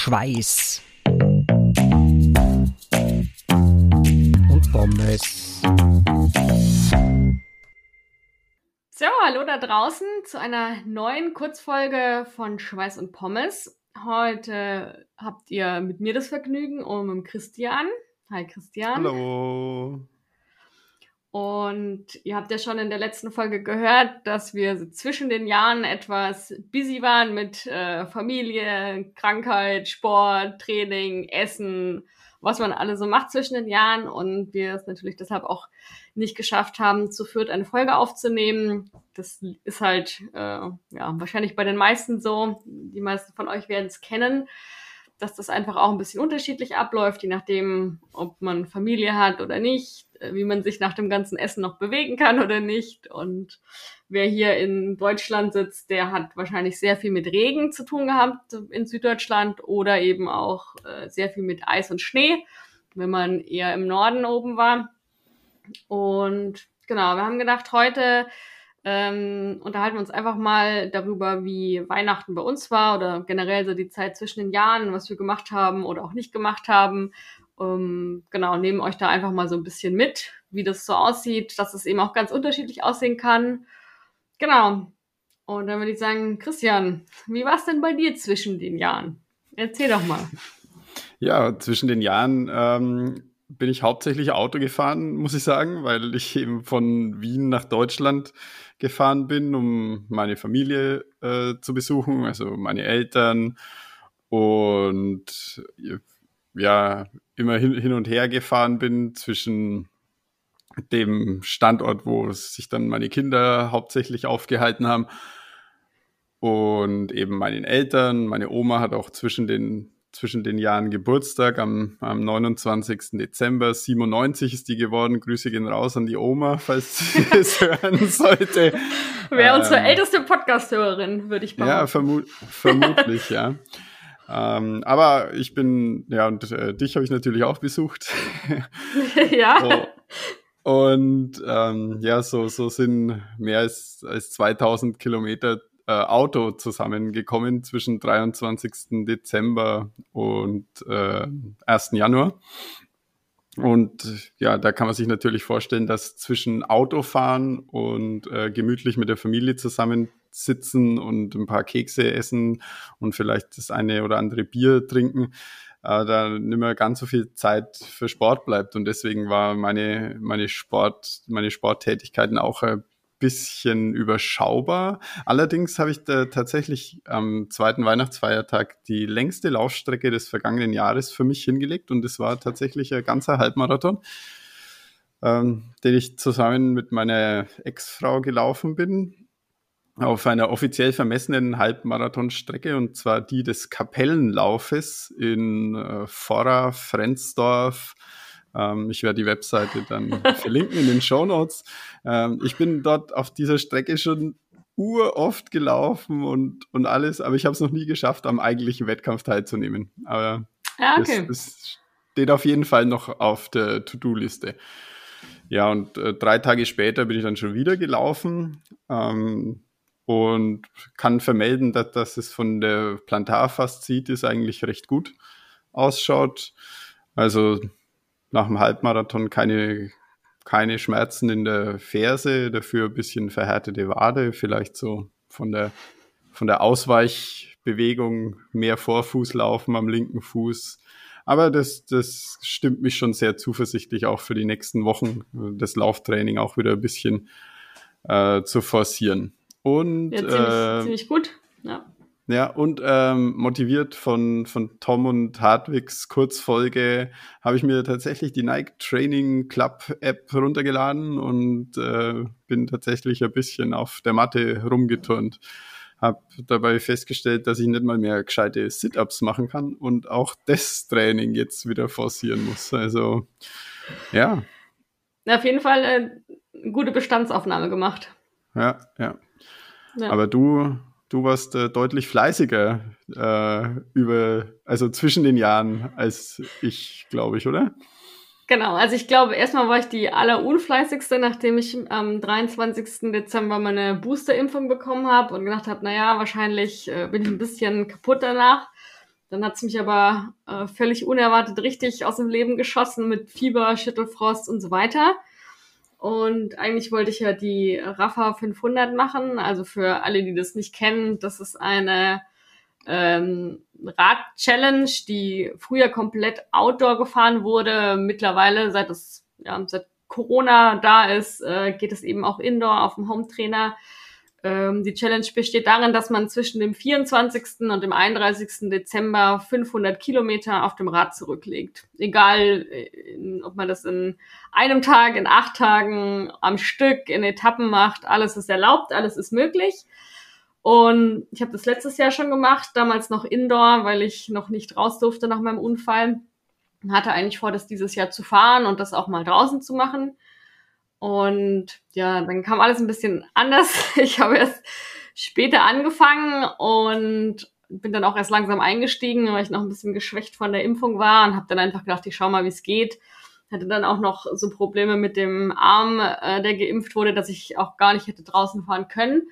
Schweiß und Pommes. So, hallo da draußen zu einer neuen Kurzfolge von Schweiß und Pommes. Heute habt ihr mit mir das Vergnügen und mit Christian. Hi Christian. Hallo. Und ihr habt ja schon in der letzten Folge gehört, dass wir zwischen den Jahren etwas busy waren mit äh, Familie, Krankheit, Sport, Training, Essen, was man alle so macht zwischen den Jahren und wir es natürlich deshalb auch nicht geschafft haben, zu viert eine Folge aufzunehmen. Das ist halt äh, ja wahrscheinlich bei den meisten so. Die meisten von euch werden es kennen, dass das einfach auch ein bisschen unterschiedlich abläuft, je nachdem, ob man Familie hat oder nicht, wie man sich nach dem ganzen Essen noch bewegen kann oder nicht. Und wer hier in Deutschland sitzt, der hat wahrscheinlich sehr viel mit Regen zu tun gehabt in Süddeutschland oder eben auch äh, sehr viel mit Eis und Schnee, wenn man eher im Norden oben war. Und genau, wir haben gedacht, heute ähm, unterhalten wir uns einfach mal darüber, wie Weihnachten bei uns war oder generell so die Zeit zwischen den Jahren, was wir gemacht haben oder auch nicht gemacht haben. Ähm, genau, nehmen euch da einfach mal so ein bisschen mit, wie das so aussieht, dass es eben auch ganz unterschiedlich aussehen kann. Genau. Und dann würde ich sagen, Christian, wie war es denn bei dir zwischen den Jahren? Erzähl doch mal. Ja, zwischen den Jahren ähm, bin ich hauptsächlich Auto gefahren, muss ich sagen, weil ich eben von Wien nach Deutschland gefahren bin, um meine Familie äh, zu besuchen, also meine Eltern und ja, immer hin, hin und her gefahren bin zwischen dem Standort, wo sich dann meine Kinder hauptsächlich aufgehalten haben und eben meinen Eltern. Meine Oma hat auch zwischen den zwischen den Jahren Geburtstag am, am 29. Dezember 97 ist die geworden. Grüße gehen raus an die Oma, falls sie es hören sollte. Wäre ähm, unsere älteste Podcast-Hörerin, würde ich behaupten. Ja, vermu vermutlich, ja. Ähm, aber ich bin, ja, und äh, dich habe ich natürlich auch besucht. ja. Oh, und ähm, ja, so, so sind mehr als, als 2000 Kilometer äh, Auto zusammengekommen zwischen 23. Dezember und äh, 1. Januar. Und ja, da kann man sich natürlich vorstellen, dass zwischen Autofahren und äh, gemütlich mit der Familie zusammensitzen und ein paar Kekse essen und vielleicht das eine oder andere Bier trinken, äh, da nicht mehr ganz so viel Zeit für Sport bleibt. Und deswegen war meine, meine Sport, meine Sporttätigkeiten auch ein bisschen überschaubar. Allerdings habe ich da tatsächlich am zweiten Weihnachtsfeiertag die längste Laufstrecke des vergangenen Jahres für mich hingelegt und es war tatsächlich ein ganzer Halbmarathon, ähm, den ich zusammen mit meiner Ex-Frau gelaufen bin auf einer offiziell vermessenen Halbmarathonstrecke und zwar die des Kapellenlaufes in äh, Forra, Frenzdorf, ähm, ich werde die Webseite dann verlinken in den Show Notes. Ähm, ich bin dort auf dieser Strecke schon uroft gelaufen und, und alles, aber ich habe es noch nie geschafft, am eigentlichen Wettkampf teilzunehmen. Aber ja, okay. das, das steht auf jeden Fall noch auf der To-Do-Liste. Ja, und äh, drei Tage später bin ich dann schon wieder gelaufen ähm, und kann vermelden, dass, dass es von der Plantarfaszitis eigentlich recht gut ausschaut. Also nach dem Halbmarathon keine, keine Schmerzen in der Ferse, dafür ein bisschen verhärtete Wade, vielleicht so von der, von der Ausweichbewegung mehr Vorfuß laufen am linken Fuß. Aber das, das stimmt mich schon sehr zuversichtlich auch für die nächsten Wochen, das Lauftraining auch wieder ein bisschen äh, zu forcieren. Und ja, ziemlich, äh, ziemlich gut. Ja. Ja, und ähm, motiviert von, von Tom und Hartwigs Kurzfolge habe ich mir tatsächlich die Nike Training Club App runtergeladen und äh, bin tatsächlich ein bisschen auf der Matte rumgeturnt. Habe dabei festgestellt, dass ich nicht mal mehr gescheite Sit-Ups machen kann und auch das Training jetzt wieder forcieren muss. Also, ja. Auf jeden Fall äh, gute Bestandsaufnahme gemacht. Ja, ja. Ja. Aber du du warst äh, deutlich fleißiger äh, über, also zwischen den Jahren als ich, glaube ich, oder? Genau, also ich glaube, erstmal war ich die allerunfleißigste, nachdem ich am 23. Dezember meine Boosterimpfung bekommen habe und gedacht habe, naja, wahrscheinlich äh, bin ich ein bisschen kaputt danach. Dann hat's mich aber äh, völlig unerwartet richtig aus dem Leben geschossen mit Fieber, Schüttelfrost und so weiter. Und eigentlich wollte ich ja die Rafa 500 machen. Also für alle, die das nicht kennen, das ist eine ähm, Rad-Challenge, die früher komplett Outdoor gefahren wurde. Mittlerweile, seit das, ja, seit Corona da ist, äh, geht es eben auch Indoor auf dem Home-Trainer. Ähm, die Challenge besteht darin, dass man zwischen dem 24. und dem 31. Dezember 500 Kilometer auf dem Rad zurücklegt. Egal, in, ob man das in einem Tag, in acht Tagen, am Stück, in Etappen macht, alles ist erlaubt, alles ist möglich. Und ich habe das letztes Jahr schon gemacht, damals noch Indoor, weil ich noch nicht raus durfte nach meinem Unfall. Hatte eigentlich vor, das dieses Jahr zu fahren und das auch mal draußen zu machen. Und ja, dann kam alles ein bisschen anders. Ich habe erst später angefangen und bin dann auch erst langsam eingestiegen, weil ich noch ein bisschen geschwächt von der Impfung war und habe dann einfach gedacht, ich schau mal, wie es geht. Hatte dann auch noch so Probleme mit dem Arm, äh, der geimpft wurde, dass ich auch gar nicht hätte draußen fahren können.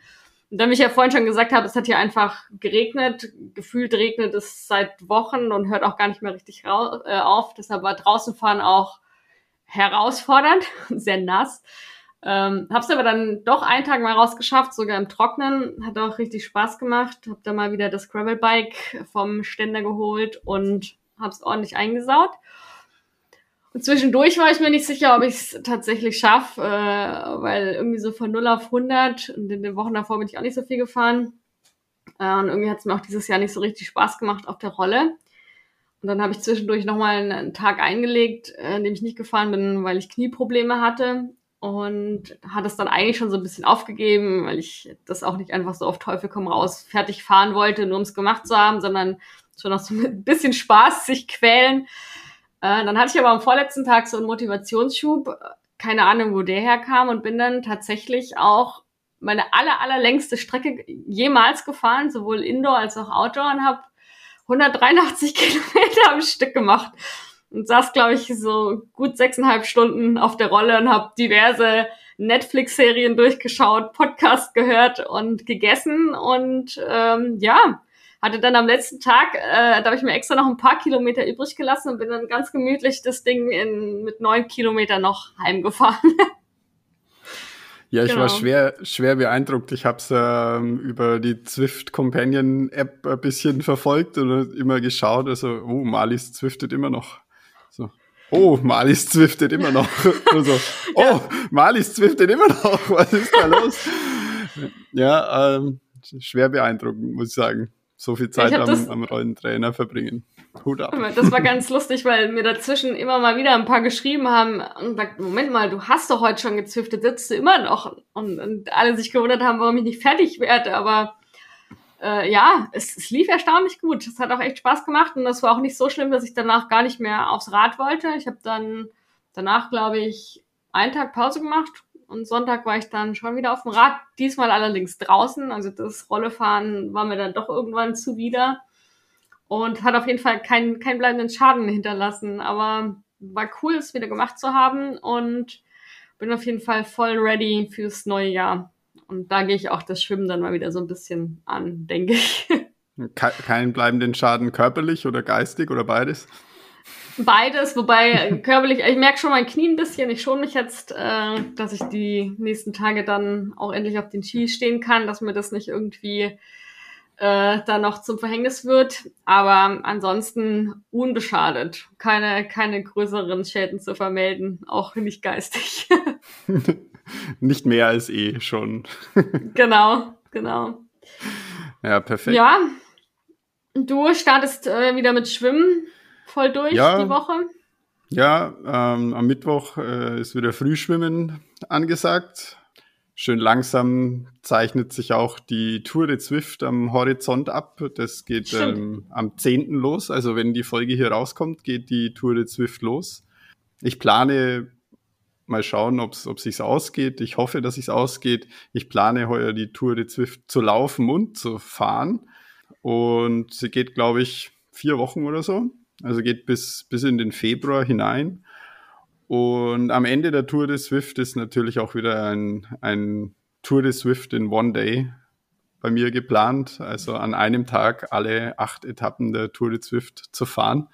Und dann, wie ich ja vorhin schon gesagt habe, es hat hier einfach geregnet. Gefühlt regnet es seit Wochen und hört auch gar nicht mehr richtig äh, auf. Deshalb war draußen fahren auch herausfordernd, sehr nass. Ähm, hab's aber dann doch einen Tag mal rausgeschafft, sogar im Trocknen. Hat auch richtig Spaß gemacht. Hab da mal wieder das Gravelbike vom Ständer geholt und hab's ordentlich eingesaut. Und zwischendurch war ich mir nicht sicher, ob ich es tatsächlich schaffe, äh, weil irgendwie so von 0 auf 100 und in den Wochen davor bin ich auch nicht so viel gefahren. Äh, und irgendwie hat es mir auch dieses Jahr nicht so richtig Spaß gemacht auf der Rolle. Und dann habe ich zwischendurch nochmal einen Tag eingelegt, äh, in dem ich nicht gefahren bin, weil ich Knieprobleme hatte. Und hat es dann eigentlich schon so ein bisschen aufgegeben, weil ich das auch nicht einfach so auf Teufel komm raus fertig fahren wollte, nur um es gemacht zu haben, sondern schon noch so ein bisschen Spaß sich quälen. Äh, dann hatte ich aber am vorletzten Tag so einen Motivationsschub, keine Ahnung, wo der herkam und bin dann tatsächlich auch meine aller, allerlängste Strecke jemals gefahren, sowohl Indoor als auch Outdoor und habe 183 Kilometer am Stück gemacht und saß, glaube ich, so gut sechseinhalb Stunden auf der Rolle und habe diverse Netflix-Serien durchgeschaut, Podcast gehört und gegessen und ähm, ja, hatte dann am letzten Tag, äh, da habe ich mir extra noch ein paar Kilometer übrig gelassen und bin dann ganz gemütlich das Ding in, mit neun Kilometern noch heimgefahren. Ja, ich genau. war schwer, schwer beeindruckt. Ich habe es ähm, über die Zwift Companion App ein bisschen verfolgt und immer geschaut. Also, oh, Malis zwiftet immer noch. So. Oh, Malis zwiftet immer noch. so, oh, ja. Malis zwiftet immer noch. Was ist da los? ja, ähm, schwer beeindruckend, muss ich sagen. So viel Zeit am, am Rollentrainer verbringen. Hut ab. Das war ganz lustig, weil mir dazwischen immer mal wieder ein paar geschrieben haben und sagt, Moment mal, du hast doch heute schon gezüftet, sitzt du immer noch. Und, und alle sich gewundert haben, warum ich nicht fertig werde. Aber äh, ja, es, es lief erstaunlich gut. Es hat auch echt Spaß gemacht und das war auch nicht so schlimm, dass ich danach gar nicht mehr aufs Rad wollte. Ich habe dann danach, glaube ich, einen Tag Pause gemacht und Sonntag war ich dann schon wieder auf dem Rad, diesmal allerdings draußen. Also das Rollefahren war mir dann doch irgendwann zuwider und hat auf jeden Fall keinen, keinen bleibenden Schaden hinterlassen. Aber war cool, es wieder gemacht zu haben und bin auf jeden Fall voll ready fürs neue Jahr. Und da gehe ich auch das Schwimmen dann mal wieder so ein bisschen an, denke ich. Keinen bleibenden Schaden körperlich oder geistig oder beides? Beides, wobei körperlich, ich merke schon mein Knie ein bisschen. Ich schon mich jetzt, äh, dass ich die nächsten Tage dann auch endlich auf den Ski stehen kann, dass mir das nicht irgendwie äh, dann noch zum Verhängnis wird. Aber ansonsten unbeschadet. Keine, keine größeren Schäden zu vermelden, auch nicht geistig. nicht mehr als eh schon. genau, genau. Ja, perfekt. Ja, du startest äh, wieder mit Schwimmen voll durch ja, die Woche. Ja, ähm, am Mittwoch äh, ist wieder Frühschwimmen angesagt. Schön langsam zeichnet sich auch die Tour de Zwift am Horizont ab. Das geht ähm, am 10. los. Also wenn die Folge hier rauskommt, geht die Tour de Zwift los. Ich plane mal schauen, ob es sich ausgeht. Ich hoffe, dass es ausgeht. Ich plane heuer die Tour de Zwift zu laufen und zu fahren. Und sie geht, glaube ich, vier Wochen oder so. Also geht bis, bis in den Februar hinein. Und am Ende der Tour de Swift ist natürlich auch wieder ein, ein Tour de Swift in One Day. bei mir geplant, also an einem Tag alle acht Etappen der Tour de Zwift zu fahren.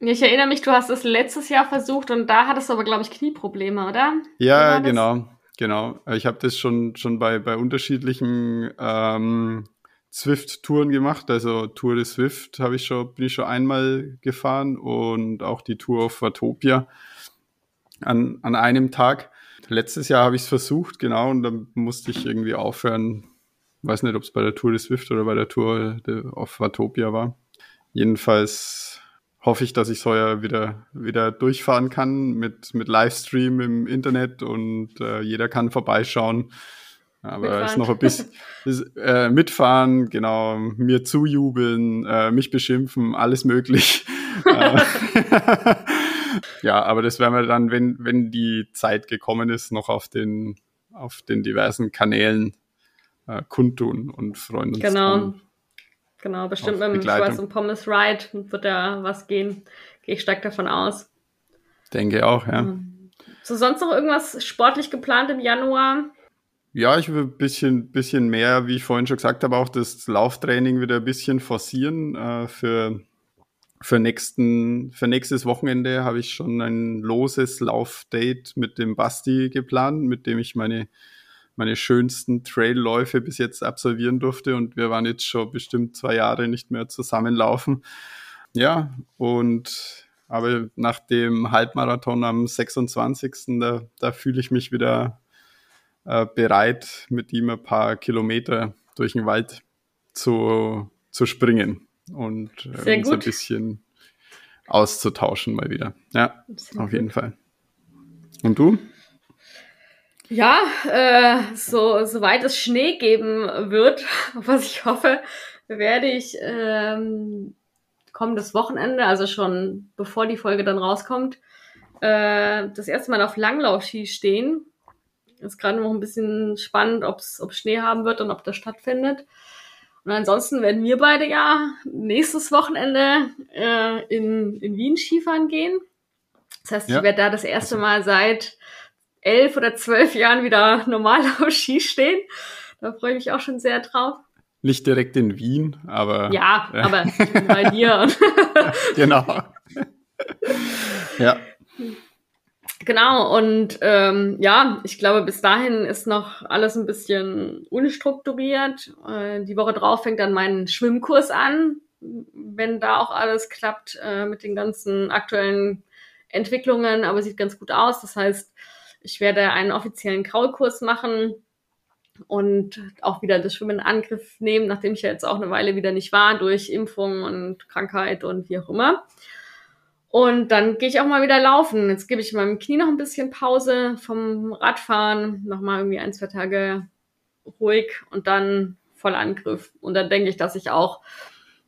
Ich erinnere mich, du hast es letztes Jahr versucht und da hattest du aber, glaube ich, Knieprobleme, oder? Ja, genau, genau. Ich habe das schon, schon bei, bei unterschiedlichen ähm, Zwift-Touren gemacht. Also Tour de Swift habe ich schon, bin ich schon einmal gefahren und auch die Tour of Watopia an, an einem Tag. Letztes Jahr habe ich es versucht, genau, und dann musste ich irgendwie aufhören. Weiß nicht, ob es bei der Tour de Swift oder bei der Tour of Watopia war. Jedenfalls hoffe ich, dass ich so ja wieder, wieder durchfahren kann mit, mit Livestream im Internet und äh, jeder kann vorbeischauen. Aber es ist noch ein bisschen ist, äh, mitfahren, genau, mir zujubeln, äh, mich beschimpfen, alles möglich. Ja, aber das werden wir dann, wenn, wenn die Zeit gekommen ist, noch auf den, auf den diversen Kanälen äh, kundtun und freuen uns. Genau. Genau, bestimmt mit dem Schwarz und Pommes Ride wird da was gehen. Gehe ich stark davon aus. Denke auch, ja. So, sonst noch irgendwas sportlich geplant im Januar? Ja, ich will ein bisschen, bisschen mehr, wie ich vorhin schon gesagt habe, auch das Lauftraining wieder ein bisschen forcieren. Äh, für, für, nächsten, für nächstes Wochenende habe ich schon ein loses Laufdate mit dem Basti geplant, mit dem ich meine meine schönsten Trailläufe bis jetzt absolvieren durfte und wir waren jetzt schon bestimmt zwei Jahre nicht mehr zusammenlaufen. Ja, und aber nach dem Halbmarathon am 26. da, da fühle ich mich wieder äh, bereit, mit ihm ein paar Kilometer durch den Wald zu, zu springen und äh, uns ein bisschen auszutauschen mal wieder. Ja, Sehr auf gut. jeden Fall. Und du? Ja, äh, so soweit es Schnee geben wird, was ich hoffe, werde ich ähm, kommendes Wochenende, also schon bevor die Folge dann rauskommt, äh, das erste Mal auf Langlaufski stehen. Ist gerade noch ein bisschen spannend, ob es Schnee haben wird und ob das stattfindet. Und ansonsten werden wir beide ja nächstes Wochenende äh, in, in Wien Skifahren gehen. Das heißt, ja. ich werde da das erste Mal seit elf oder zwölf Jahren wieder normal auf Ski stehen. Da freue ich mich auch schon sehr drauf. Nicht direkt in Wien, aber. Ja, äh. aber bei dir. genau. ja. Genau, und ähm, ja, ich glaube, bis dahin ist noch alles ein bisschen unstrukturiert. Äh, die Woche drauf fängt dann mein Schwimmkurs an. Wenn da auch alles klappt äh, mit den ganzen aktuellen Entwicklungen, aber sieht ganz gut aus. Das heißt, ich werde einen offiziellen Kraulkurs machen und auch wieder das Schwimmen in Angriff nehmen, nachdem ich ja jetzt auch eine Weile wieder nicht war, durch Impfung und Krankheit und wie auch immer. Und dann gehe ich auch mal wieder laufen. Jetzt gebe ich meinem Knie noch ein bisschen Pause vom Radfahren, nochmal irgendwie ein, zwei Tage ruhig und dann voll Angriff. Und dann denke ich, dass ich auch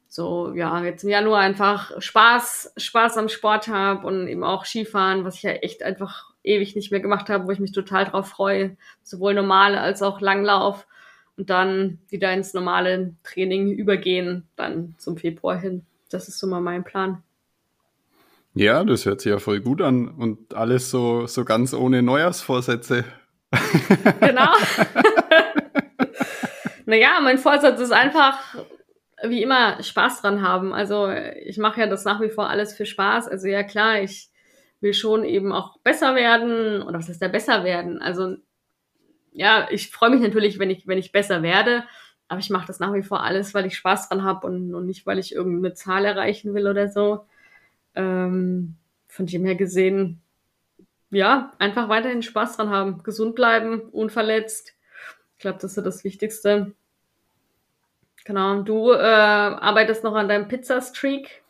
so, ja, jetzt im Januar einfach Spaß, Spaß am Sport habe und eben auch Skifahren, was ich ja echt einfach ewig nicht mehr gemacht habe, wo ich mich total drauf freue, sowohl normale als auch Langlauf und dann wieder ins normale Training übergehen, dann zum Februar hin. Das ist so mal mein Plan. Ja, das hört sich ja voll gut an und alles so, so ganz ohne Neujahrsvorsätze. Genau. naja, mein Vorsatz ist einfach, wie immer, Spaß dran haben. Also ich mache ja das nach wie vor alles für Spaß. Also ja klar, ich will schon eben auch besser werden. Oder was heißt da besser werden? Also ja, ich freue mich natürlich, wenn ich, wenn ich besser werde. Aber ich mache das nach wie vor alles, weil ich Spaß dran habe und, und nicht, weil ich irgendeine Zahl erreichen will oder so. Ähm, von dem her gesehen, ja, einfach weiterhin Spaß dran haben, gesund bleiben, unverletzt. Ich glaube, das ist das Wichtigste. Genau. Du äh, arbeitest noch an deinem Pizza-Streak.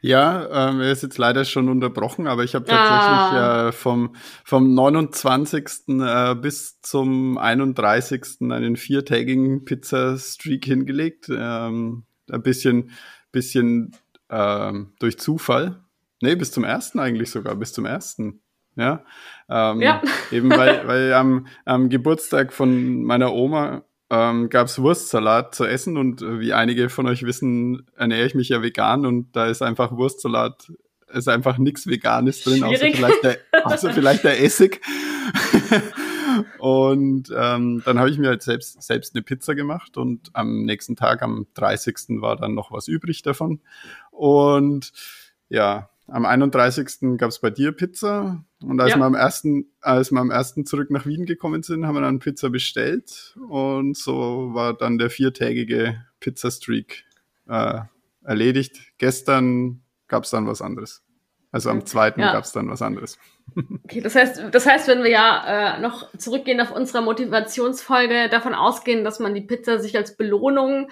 Ja, ähm, er ist jetzt leider schon unterbrochen, aber ich habe tatsächlich ah. äh, vom, vom 29. Äh, bis zum 31. einen viertägigen Pizza-Streak hingelegt. Ähm, ein bisschen, bisschen ähm, durch Zufall. Nee, bis zum ersten eigentlich sogar, bis zum ersten. Ja, ähm, ja. eben weil, weil am, am Geburtstag von meiner Oma ähm, gab es Wurstsalat zu essen und äh, wie einige von euch wissen, ernähre ich mich ja vegan und da ist einfach Wurstsalat, ist einfach nichts Veganes drin, außer vielleicht, der, außer vielleicht der Essig. Und ähm, dann habe ich mir halt selbst, selbst eine Pizza gemacht und am nächsten Tag, am 30. war dann noch was übrig davon. Und ja, am 31. gab es bei dir Pizza. Und als, ja. wir am ersten, als wir am ersten zurück nach Wien gekommen sind, haben wir dann Pizza bestellt. Und so war dann der viertägige Pizza-Streak äh, erledigt. Gestern gab es dann was anderes. Also am zweiten ja. gab es dann was anderes. Okay, das heißt, das heißt, wenn wir ja äh, noch zurückgehen auf unsere Motivationsfolge, davon ausgehen, dass man die Pizza sich als Belohnung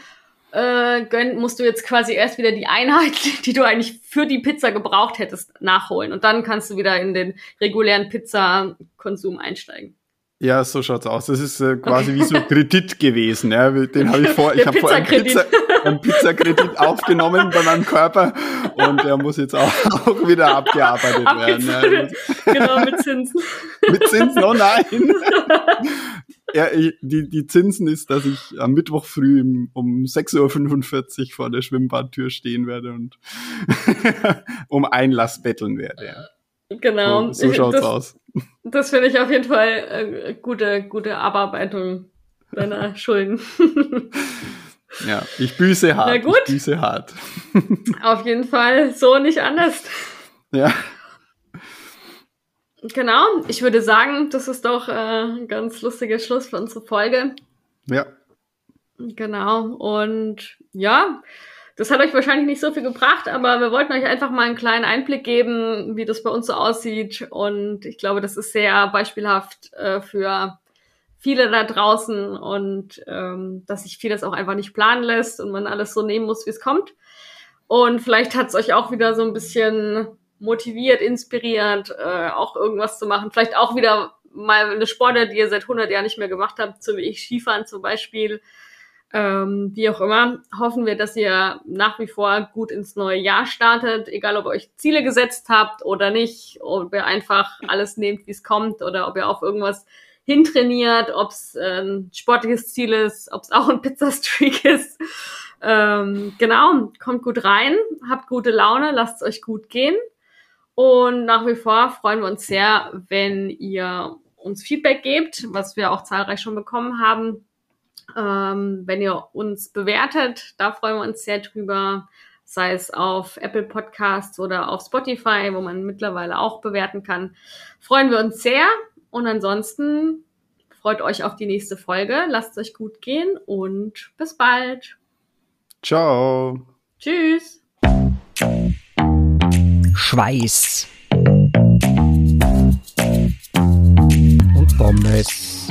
äh, gönnt, musst du jetzt quasi erst wieder die Einheit, die du eigentlich für die Pizza gebraucht hättest, nachholen. Und dann kannst du wieder in den regulären Pizza-Konsum einsteigen. Ja, so schaut's aus. Das ist äh, quasi okay. wie so Kredit gewesen. Ja. Den habe ich vor. ich habe vor einen, Pizza, einen Pizzakredit aufgenommen bei meinem Körper und der muss jetzt auch, auch wieder abgearbeitet werden. Ja. Genau, mit Zinsen. mit Zinsen, oh nein. Ja, die, die Zinsen ist, dass ich am Mittwoch früh um 6.45 Uhr vor der Schwimmbadtür stehen werde und um Einlass betteln werde. Ja. Genau. So, so schaut's das, aus. Das finde ich auf jeden Fall äh, gute, gute Abarbeitung deiner Schulden. ja, ich büße hart. Na gut. Ich büße hart. auf jeden Fall so nicht anders. Ja. Genau, ich würde sagen, das ist doch äh, ein ganz lustiger Schluss für unsere Folge. Ja. Genau, und ja, das hat euch wahrscheinlich nicht so viel gebracht, aber wir wollten euch einfach mal einen kleinen Einblick geben, wie das bei uns so aussieht. Und ich glaube, das ist sehr beispielhaft äh, für viele da draußen und ähm, dass sich vieles auch einfach nicht planen lässt und man alles so nehmen muss, wie es kommt. Und vielleicht hat es euch auch wieder so ein bisschen motiviert, inspiriert, äh, auch irgendwas zu machen. Vielleicht auch wieder mal eine Sportart, die ihr seit 100 Jahren nicht mehr gemacht habt, so wie ich Skifahren zum Beispiel ähm, wie auch immer, hoffen wir, dass ihr nach wie vor gut ins neue Jahr startet, egal ob ihr euch Ziele gesetzt habt oder nicht, ob ihr einfach alles nehmt, wie es kommt, oder ob ihr auf irgendwas hintrainiert, ob es äh, ein sportliches Ziel ist, ob es auch ein Pizzastreak ist. Ähm, genau, kommt gut rein, habt gute Laune, lasst es euch gut gehen. Und nach wie vor freuen wir uns sehr, wenn ihr uns Feedback gebt, was wir auch zahlreich schon bekommen haben ähm, wenn ihr uns bewertet, da freuen wir uns sehr drüber, sei es auf Apple Podcasts oder auf Spotify, wo man mittlerweile auch bewerten kann. Freuen wir uns sehr und ansonsten freut euch auf die nächste Folge. Lasst es euch gut gehen und bis bald. Ciao. Tschüss. Schweiß. Und Pommes.